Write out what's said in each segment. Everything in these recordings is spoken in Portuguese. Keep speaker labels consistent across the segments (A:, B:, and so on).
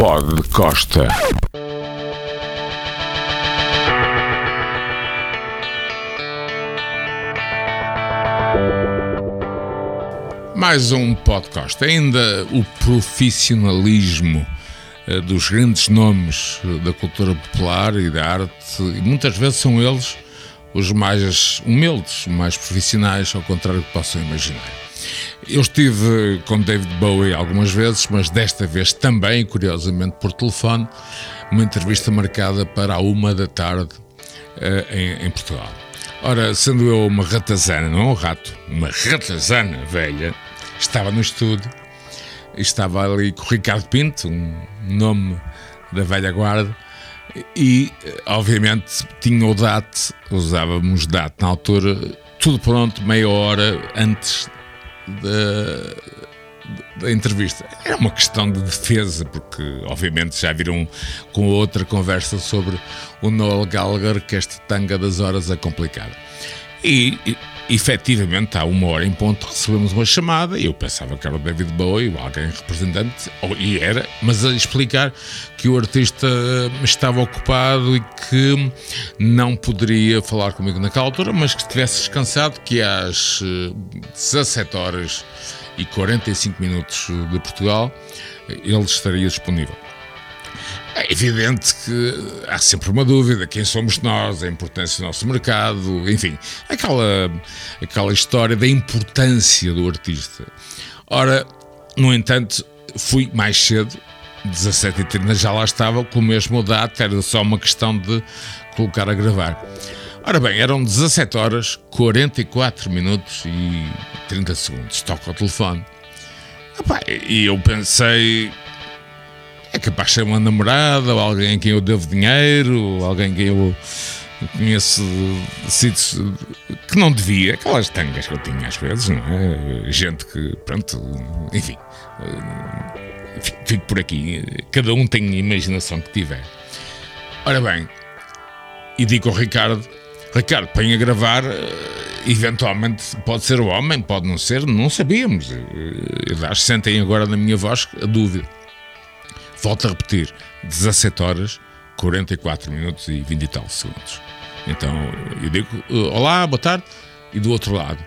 A: Pod Costa. Mais um podcast. Ainda o profissionalismo eh, dos grandes nomes eh, da cultura popular e da arte, e muitas vezes são eles os mais humildes, mais profissionais, ao contrário do que possam imaginar. Eu estive com David Bowie algumas vezes, mas desta vez também, curiosamente, por telefone, uma entrevista marcada para a uma da tarde uh, em, em, Portugal. Ora, sendo eu uma ratazana, não um rato, uma ratazana velha, estava no estúdio, estava ali com o Ricardo Pinto, um nome da velha guarda, e obviamente tinha o DAT, usávamos DAT na altura, tudo pronto, meia hora antes da, da entrevista. Era uma questão de defesa, porque obviamente já viram com outra conversa sobre o Noel Gallagher que esta tanga das horas é complicada. E, efetivamente, há uma hora em ponto, recebemos uma chamada e eu pensava que era o David Bowie ou alguém representante, e era, mas a explicar que o artista estava ocupado e que não poderia falar comigo naquela altura, mas que estivesse descansado, que às 17 eh, horas e 45 minutos de Portugal ele estaria disponível. É evidente que há sempre uma dúvida: quem somos nós, a importância do nosso mercado, enfim, aquela, aquela história da importância do artista. Ora, no entanto, fui mais cedo, 17h30 já lá estava, com o mesmo data, era só uma questão de colocar a gravar. Ora bem, eram 17 horas, 44 minutos e 30 segundos. Toca o telefone. E eu pensei, é capaz de ser uma namorada, ou alguém a quem eu devo dinheiro, ou alguém que eu conheço sítios que não devia, aquelas tangas que eu tinha às vezes, não é? Gente que, pronto, enfim, fico por aqui. Cada um tem a imaginação que tiver. Ora bem, e digo ao Ricardo: Ricardo, põe a gravar. Eventualmente pode ser o homem, pode não ser, não sabíamos. Acho que sentem agora na minha voz a dúvida. Volto a repetir, 17 horas, 44 minutos e 20 e tal segundos. Então eu digo uh, olá, boa tarde, e do outro lado,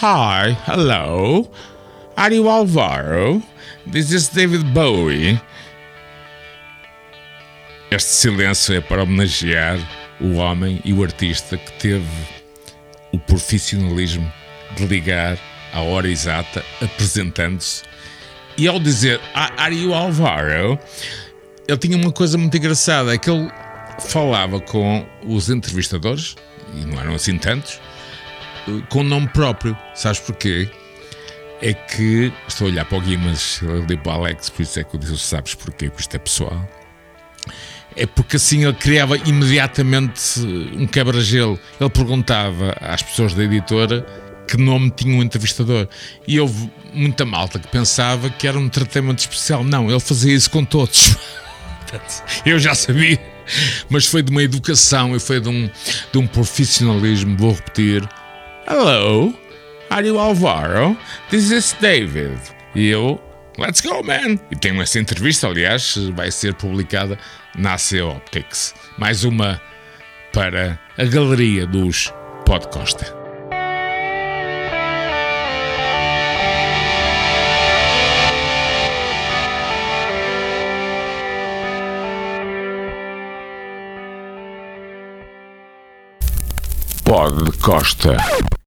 A: Hi, hello, are you Alvaro? This is David Bowie. Este silêncio é para homenagear o homem e o artista que teve o profissionalismo de ligar à hora exata, apresentando-se e ao dizer Are you Alvaro? Ele tinha uma coisa muito engraçada: é que ele falava com os entrevistadores, e não eram assim tantos, com o nome próprio. Sabes porquê? É que estou a olhar para o Guimas, ali para o Alex, por isso é que eu disse: Sabes porquê? Porque isto é pessoal. É porque assim ele criava imediatamente um quebra-gelo. Ele perguntava às pessoas da editora que nome tinha um entrevistador. E houve muita malta que pensava que era um tratamento especial. Não, ele fazia isso com todos. Eu já sabia, mas foi de uma educação e foi de um, de um profissionalismo. Vou repetir: Hello, are you Alvaro? This is David. E eu, let's go, man! E tenho essa entrevista, aliás, vai ser publicada na AC Optics. Mais uma para a galeria dos Podcosta. Pod Costa.